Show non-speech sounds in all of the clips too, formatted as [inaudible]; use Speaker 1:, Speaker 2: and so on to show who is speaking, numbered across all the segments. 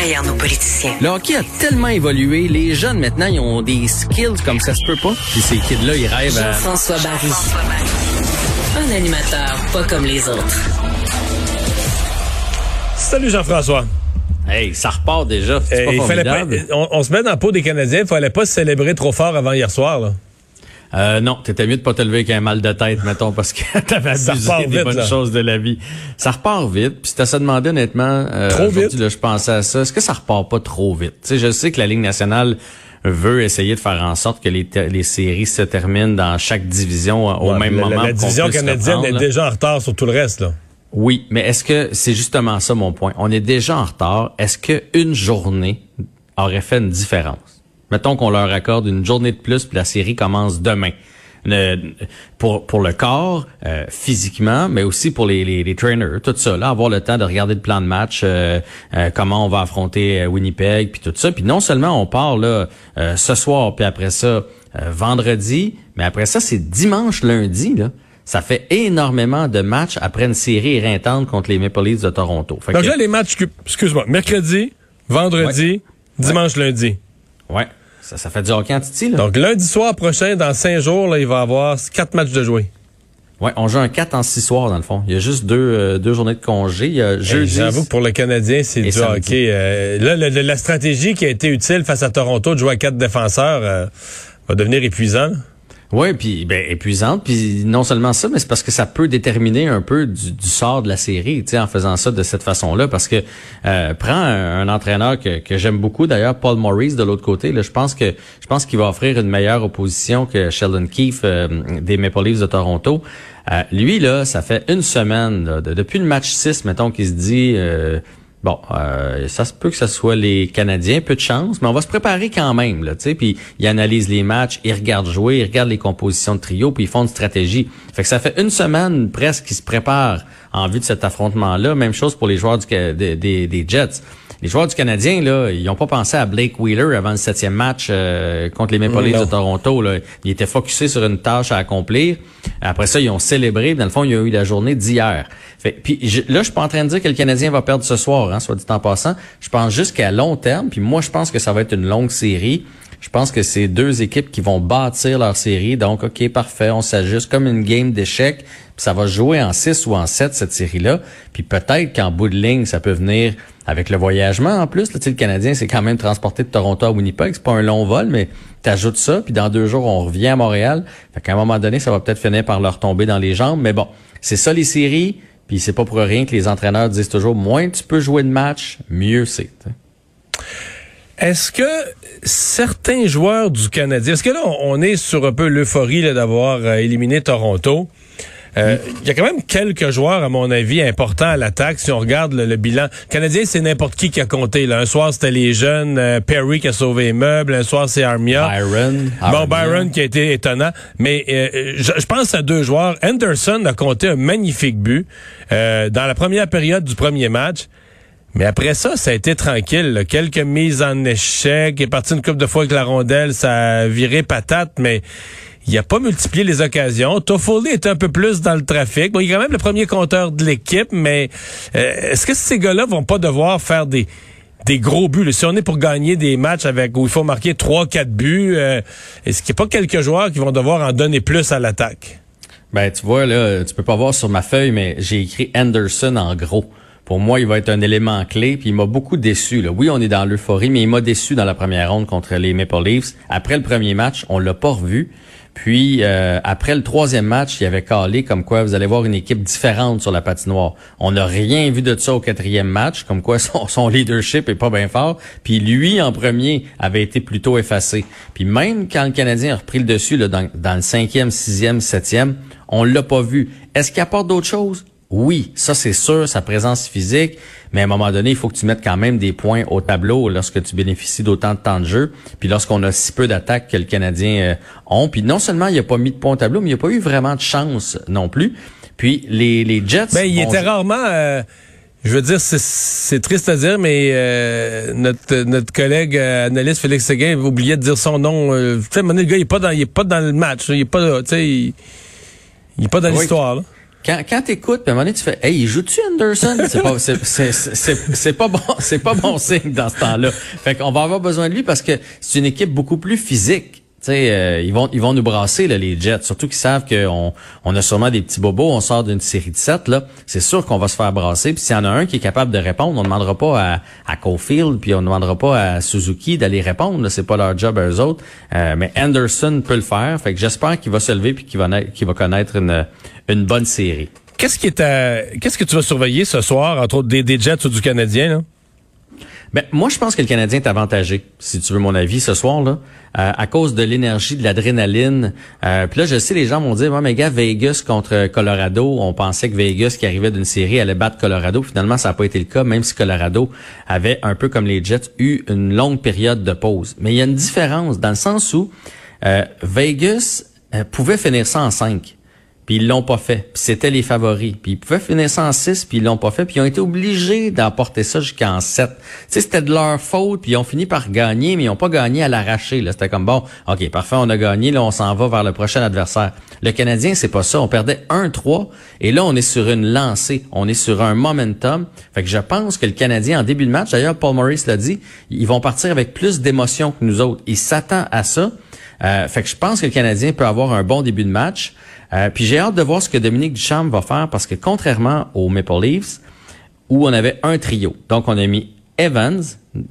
Speaker 1: Derrière nos politiciens.
Speaker 2: Le hockey a tellement évolué, les jeunes maintenant, ils ont des skills comme ça se peut pas. Puis ces kids-là, ils rêvent à...
Speaker 1: Jean-François Barry. Un animateur pas comme les autres.
Speaker 3: Salut Jean-François.
Speaker 2: Hey, ça repart déjà. C'est
Speaker 3: Euh,
Speaker 2: pas
Speaker 3: il fallait pas-
Speaker 2: formidable?
Speaker 3: on, on se met dans la peau des Canadiens, il fallait pas se célébrer trop fort avant hier soir. Là.
Speaker 2: Euh, non, t'étais mieux de pas te lever avec un mal de tête, mettons, parce que [laughs] t'avais
Speaker 3: Ça
Speaker 2: abusé des
Speaker 3: vite,
Speaker 2: bonnes
Speaker 3: là.
Speaker 2: choses de la vie. Ça repart vite. Puis t'as ça demandé honnêtement, euh,
Speaker 3: Trop vite?
Speaker 2: là, je pensais à ça. Est-ce que ça repart pas trop vite? Tu sais, je sais que la Ligue nationale veut essayer de faire en sorte que les, les séries se terminent dans chaque division euh, au
Speaker 3: Ouais,
Speaker 2: même
Speaker 3: la,
Speaker 2: moment.
Speaker 3: La, la division canadienne est déjà en retard sur tout le reste. Là.
Speaker 2: Oui, mais est-ce que c'est justement ça mon point? On est déjà en retard. Est-ce qu'une journée aurait fait une différence? Mettons qu'on leur accorde une journée de plus, puis la série commence demain. Pour pour le corps, euh, physiquement, mais aussi pour les, les, les trainers, tout ça, là, avoir le temps de regarder le plan de match, euh, euh, comment on va affronter euh, Winnipeg, puis tout ça. Puis non seulement on part là euh, ce soir, puis après ça euh, vendredi, mais après ça c'est dimanche, lundi là. Ça fait énormément de matchs après une série éreintante contre les Maple Leafs de Toronto. Fait
Speaker 3: Donc
Speaker 2: que-
Speaker 3: là, les matchs, excuse-moi, mercredi, vendredi, dimanche, lundi.
Speaker 2: ouais, ça, ça fait du hockey en titi, là.
Speaker 3: Donc lundi soir prochain, dans cinq jours, là, il va y avoir quatre matchs de jouer.
Speaker 2: ouais, on joue un 4 en 6 soirs, dans le fond. Il y a juste deux, euh, deux journées de congé. Il y a jeudi.
Speaker 3: J'avoue que pour le Canadien, c'est du
Speaker 2: samedi.
Speaker 3: hockey. Euh, là, le- le- la stratégie qui a été utile face à Toronto de jouer à quatre défenseurs euh, va devenir épuisant.
Speaker 2: Oui, puis ben, épuisante, puis non seulement ça, mais c'est parce que ça peut déterminer un peu du, sort de la série, tu sais, en faisant ça de cette façon-là, parce que euh, prends un, entraîneur que, que j'aime beaucoup, d'ailleurs, Paul Maurice de l'autre côté, là, je pense que je pense qu'il va offrir une meilleure opposition que Sheldon Keefe euh, des Maple Leafs de Toronto. Euh, lui là, ça fait une semaine, depuis le match 6, mettons, qu'il se dit. Bon, euh, ça se peut que ce soit les Canadiens, peu de chance, mais on va se préparer quand même, là, tu sais. Puis ils analysent les matchs, ils regardent jouer, ils regardent les compositions de trio, puis ils font une stratégie. Fait que ça fait une semaine presque qu'ils se préparent en vue de cet affrontement-là. Même chose pour les joueurs du, des- des, des Jets. Les joueurs du Canadien, là, ils n'ont pas pensé à Blake Wheeler avant le septième match euh, contre les Maple Leafs de Toronto. Là. Ils étaient focusés sur une tâche à accomplir. Après ça, ils ont célébré. Dans le fond, il y a eu la journée d'hier. Fait, puis je- là, je suis pas en train de dire que le Canadien va perdre ce soir, hein, soit dit en passant. Je pense juste qu'à long terme, puis moi, je pense que ça va être une longue série. Je pense que c'est deux équipes qui vont bâtir leur série. Donc, OK, parfait, on s'ajuste comme une game d'échecs. Puis ça va jouer en 6 ou en 7, cette série-là. Puis peut-être qu'en bout de ligne, ça peut venir avec le voyagement en plus. Sais, le Canadien, c'est quand même transporté de Toronto à Winnipeg. C'est pas un long vol, mais t'ajoutes ça. Puis dans deux jours, on revient à Montréal. Fait qu'à un moment donné, ça va peut-être finir par leur tomber dans les jambes. Mais bon, c'est ça les séries. Puis c'est pas pour rien que les entraîneurs disent toujours, moins tu peux jouer de match, mieux c'est.
Speaker 3: Est-ce que certains joueurs du Canadien, est-ce que là, on, est sur un peu l'euphorie d'avoir euh, éliminé Toronto? Euh, Il y a quand même quelques joueurs, à mon avis, importants à l'attaque. Si on regarde le, le bilan, Le Canadien, c'est n'importe qui qui a compté. Là. Un soir, c'était les jeunes. euh, Perry qui a sauvé les meubles. Un soir, c'est Armia.
Speaker 2: Byron.
Speaker 3: Bon,
Speaker 2: Armia.
Speaker 3: Byron qui a été étonnant. Mais euh, je, je pense à deux joueurs. Anderson a compté un magnifique but euh, dans la première période du premier match. Mais après ça, ça a été tranquille. là. Quelques mises en échec. Il est parti une couple de fois avec la rondelle. Ça a viré patate, mais il a pas multiplié les occasions. Toffoli est un peu plus dans le trafic. Bon, il est quand même le premier compteur de l'équipe, mais euh, est-ce que ces gars-là vont pas devoir faire des des gros buts? Si on est pour gagner des matchs avec où il faut marquer 3-4 buts, euh, est-ce qu'il n'y a pas quelques joueurs qui vont devoir en donner plus à l'attaque?
Speaker 2: Ben, tu vois, là, tu peux pas voir sur ma feuille, mais j'ai écrit Anderson en gros. Pour moi, il va être un élément clé, puis il m'a beaucoup déçu. Oui, on est dans l'euphorie, mais il m'a déçu dans la première ronde contre les Maple Leafs. Après le premier match, on l'a pas revu. Puis euh, après le troisième match, il avait calé comme quoi vous allez voir une équipe différente sur la patinoire. On n'a rien vu de ça au quatrième match, comme quoi [laughs] son, son leadership est pas bien fort. Puis lui, en premier, avait été plutôt effacé. Puis même quand le Canadien a repris le dessus là, dans, dans le cinquième, sixième, septième, on l'a pas vu. Est-ce qu'il apporte d'autres choses? Oui, ça c'est sûr, sa présence physique, mais à un moment donné, il faut que tu mettes quand même des points au tableau lorsque tu bénéficies d'autant de temps de jeu, puis lorsqu'on a si peu d'attaques que le Canadien euh, ont. Puis non seulement il a pas mis de points au tableau, mais il n'y a pas eu vraiment de chance non plus. Puis les, les Jets...
Speaker 3: Ben, il était rarement... Euh, je veux dire, c'est triste à dire, mais euh, notre, notre collègue analyste Félix Seguin oubliait de dire son nom. tu sais, le gars, il est pas dans, il est pas dans le match. Il est pas, tu sais, il, est pas dans l'histoire.
Speaker 2: Quand, quand t'écoutes, puis à un moment donné, tu fais, hey, il joue-tu Anderson? C'est pas, c'est, pas bon, [laughs] c'est pas bon signe dans ce temps-là. Fait qu'on va avoir besoin de lui parce que c'est une équipe beaucoup plus physique. Sais, euh, ils vont ils vont nous brasser là, les Jets, surtout qu'ils savent qu'on on a sûrement des petits bobos, on sort d'une série de 7 là, c'est sûr qu'on va se faire brasser. Puis s'il y en a un qui est capable de répondre, on ne demandera pas à, à Cofield, puis on ne demandera pas à Suzuki d'aller répondre, c'est pas leur job à eux autres. Euh, mais Anderson peut le faire, fait que j'espère qu'il va se lever puis qu'il va qu'il va connaître une une bonne série.
Speaker 3: Qu'est-ce qui est qu'est-ce que tu vas surveiller ce soir entre autres des, des Jets ou du Canadien là?
Speaker 2: Ben, moi, je pense que le Canadien est avantagé, si tu veux mon avis, ce soir, là, euh, à cause de l'énergie, de l'adrénaline. Euh, Puis là, je sais, les gens vont dire, ouais, mais gars, Vegas contre Colorado, on pensait que Vegas, qui arrivait d'une série, allait battre Colorado. Finalement, ça n'a pas été le cas, même si Colorado avait, un peu comme les Jets, eu une longue période de pause. Mais il y a une différence, dans le sens où euh, Vegas euh, pouvait finir ça en 5 puis ils l'ont pas fait. Puis c'était les favoris. Puis ils pouvaient finir ça en 6, puis ils l'ont pas fait. Puis ils ont été obligés d'emporter ça jusqu'en 7. Tu sais, c'était de leur faute, puis ils ont fini par gagner, mais ils ont pas gagné à l'arracher. C'était comme, bon, OK, parfait, on a gagné, là, on s'en va vers le prochain adversaire. Le Canadien, c'est pas ça. On perdait 1-3, et là, on est sur une lancée. On est sur un momentum. Fait que je pense que le Canadien, en début de match, d'ailleurs, Paul Maurice l'a dit, ils vont partir avec plus d'émotion que nous autres. Ils s'attendent à ça. Euh, fait que je pense que le Canadien peut avoir un bon début de match. Euh, puis j'ai hâte de voir ce que Dominique Duchamp va faire parce que contrairement aux Maple Leafs, où on avait un trio, donc on a mis Evans,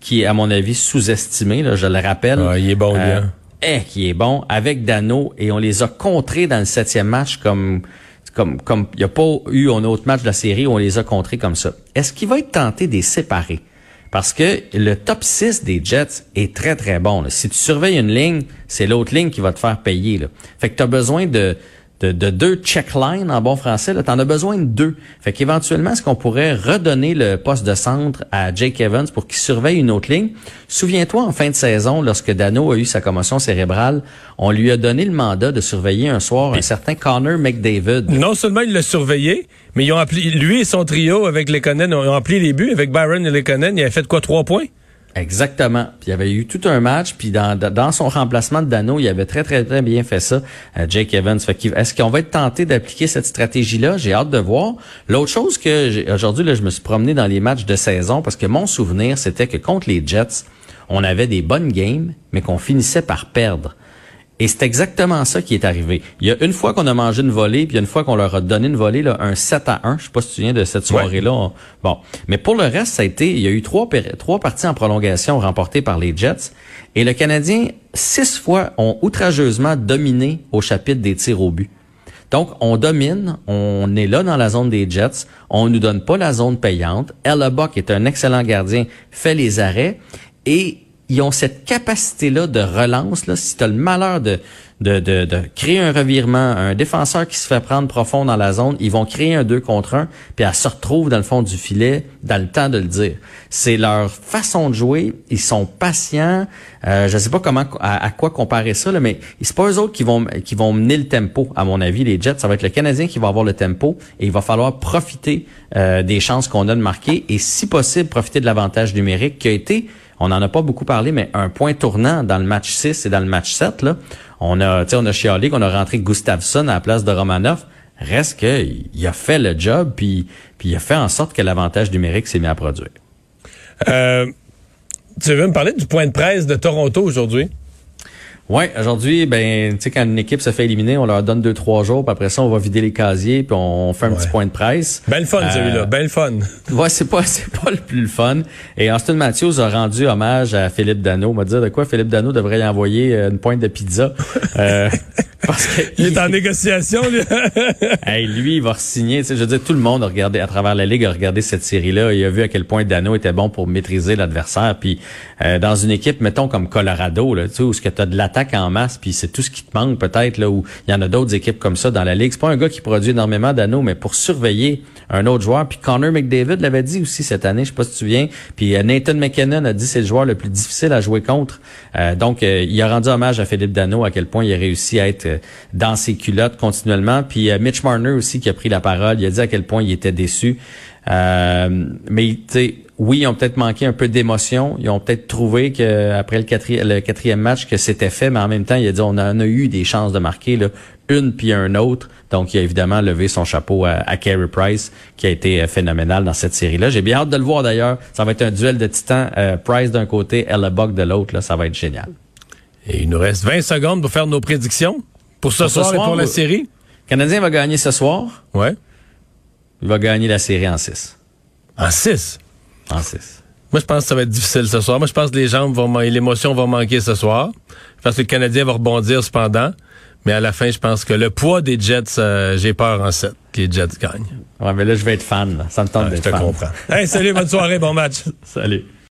Speaker 2: qui est à mon avis sous-estimé, là, je le rappelle.
Speaker 3: Ah, il est bon, euh,
Speaker 2: eh, qui est bon, avec Dano, et on les a contrés dans le septième match comme comme comme il n'y a pas eu un autre match de la série où on les a contrés comme ça. Est-ce qu'il va être tenté de les séparer? Parce que le top 6 des Jets est très, très bon. Si tu surveilles une ligne, c'est l'autre ligne qui va te faire payer. Fait que tu as besoin de, de, de deux checklines en bon français, tu en as besoin de deux. Fait qu'éventuellement, est-ce qu'on pourrait redonner le poste de centre à Jake Evans pour qu'il surveille une autre ligne? Souviens-toi, en fin de saison, lorsque Dano a eu sa commotion cérébrale, on lui a donné le mandat de surveiller un soir un certain Connor McDavid.
Speaker 3: Non seulement il l'a surveillé, mais ils ont appelé, lui et son trio avec les Lekonen ont appelé les buts. Avec Byron et Lekonen, il a fait quoi, trois points?
Speaker 2: Exactement. Il y avait eu tout un match, puis dans, dans son remplacement de Dano, il avait très, très, très bien fait ça, euh, Jake Evans. Fait est-ce qu'on va être tenté d'appliquer cette stratégie-là? J'ai hâte de voir. L'autre chose que aujourd'hui, là, je me suis promené dans les matchs de saison parce que mon souvenir, c'était que contre les Jets, on avait des bonnes games, mais qu'on finissait par perdre. Et c'est exactement ça qui est arrivé. Il y a une fois qu'on a mangé une volée, puis une fois qu'on leur a donné une volée, là, un 7 à 1. Je sais pas si tu te souviens de cette soirée-là. Bon. Mais pour le reste, ça a été, il y a eu trois, trois parties en prolongation remportées par les Jets. Et le Canadien, six fois, ont outrageusement dominé au chapitre des tirs au but. Donc, on domine, on est là dans la zone des Jets, on nous donne pas la zone payante. Ella Buck est un excellent gardien, fait les arrêts, et ils ont cette capacité-là de relance. Là, si tu as le malheur de, de, de, de, créer un revirement, un défenseur qui se fait prendre profond dans la zone, ils vont créer un 2 contre 1, puis elle se retrouve dans le fond du filet dans le temps de le dire. C'est leur façon de jouer, ils sont patients. Euh, je sais pas comment à, quoi comparer ça, là, mais c'est pas eux autres qui vont qui vont mener le tempo, à mon avis, les Jets. Ça va être le Canadien qui va avoir le tempo et il va falloir profiter euh, des chances qu'on a de marquer et si possible profiter de l'avantage numérique qui a été on n'en a pas beaucoup parlé, mais un point tournant dans le match 6 et dans le match 7, là, on a, on a chialé qu'on a rentré Gustafsson à la place de Romanov. Reste qu'il a fait le job, puis, il a fait en sorte que l'avantage numérique s'est mis à produire.
Speaker 3: Euh, tu veux me parler du point de presse de Toronto aujourd'hui?
Speaker 2: Oui, aujourd'hui, ben, tu sais, quand une équipe se fait éliminer, on leur donne deux, trois jours, puis après ça, on va vider les casiers, puis on fait un petit point de presse.
Speaker 3: Belle fun, celui-là, euh, belle fun.
Speaker 2: Ouais, c'est pas, [laughs] c'est pas le plus fun. Et Austin Matthews a rendu hommage à Philippe Dano. On va dire de quoi Philippe Dano devrait y envoyer euh, une pointe de pizza. [laughs] euh, Parce que
Speaker 3: il est en négociation, lui. [laughs]
Speaker 2: hey, lui, il va signer. Je veux dire, tout le monde a regardé, à travers la Ligue, a regardé cette série-là. Il a vu à quel point Dano était bon pour maîtriser l'adversaire. Puis euh, dans une équipe, mettons, comme Colorado, là, tu sais, où tu as de l'attaque en masse, puis c'est tout ce qui te manque peut-être, là, où il y en a d'autres équipes comme ça dans la Ligue. C'est pas un gars qui produit énormément Dano, mais pour surveiller un autre joueur. Puis Connor McDavid l'avait dit aussi cette année, je sais pas si tu te souviens. Puis euh, Nathan McKinnon a dit c'est le joueur le plus difficile à jouer contre. Euh, donc, il a rendu hommage à Philippe Dano à quel point il a réussi à être dans ses culottes continuellement. Puis Mitch Marner aussi qui a pris la parole, il a dit à quel point il était déçu. Euh, mais tu sais, oui, ils ont peut-être manqué un peu d'émotion. Ils ont peut-être trouvé que après le, quatrième, le quatrième match que c'était fait, mais en même temps, il a dit on en a eu des chances de marquer là, une puis un autre. Donc, il a évidemment levé son chapeau à, à Carey Price, qui a été euh, phénoménal dans cette série-là. J'ai bien hâte de le voir d'ailleurs. Ça va être un duel de titans. Euh, Price d'un côté, Ella Buck de l'autre. Ça va être génial.
Speaker 3: Et il nous reste 20 secondes pour faire nos prédictions pour ce, soir, et pour la série.
Speaker 2: Le Canadien va gagner ce soir.
Speaker 3: Ouais.
Speaker 2: Il va gagner la série en 6.
Speaker 3: En 6?
Speaker 2: En 6.
Speaker 3: Moi, je pense que ça va être difficile ce soir. Moi, je pense que les jambes vont, l'émotion va manquer ce soir. Je pense que le Canadien va rebondir cependant. Mais à la fin, je pense que le poids des Jets, euh, j'ai peur en 7 que les Jets gagnent.
Speaker 2: Ouais, mais là, je vais être fan. Ça me tente d'être fan.
Speaker 3: Je te comprends. hey, salut, bonne soirée, bon match. [laughs]
Speaker 2: Salut.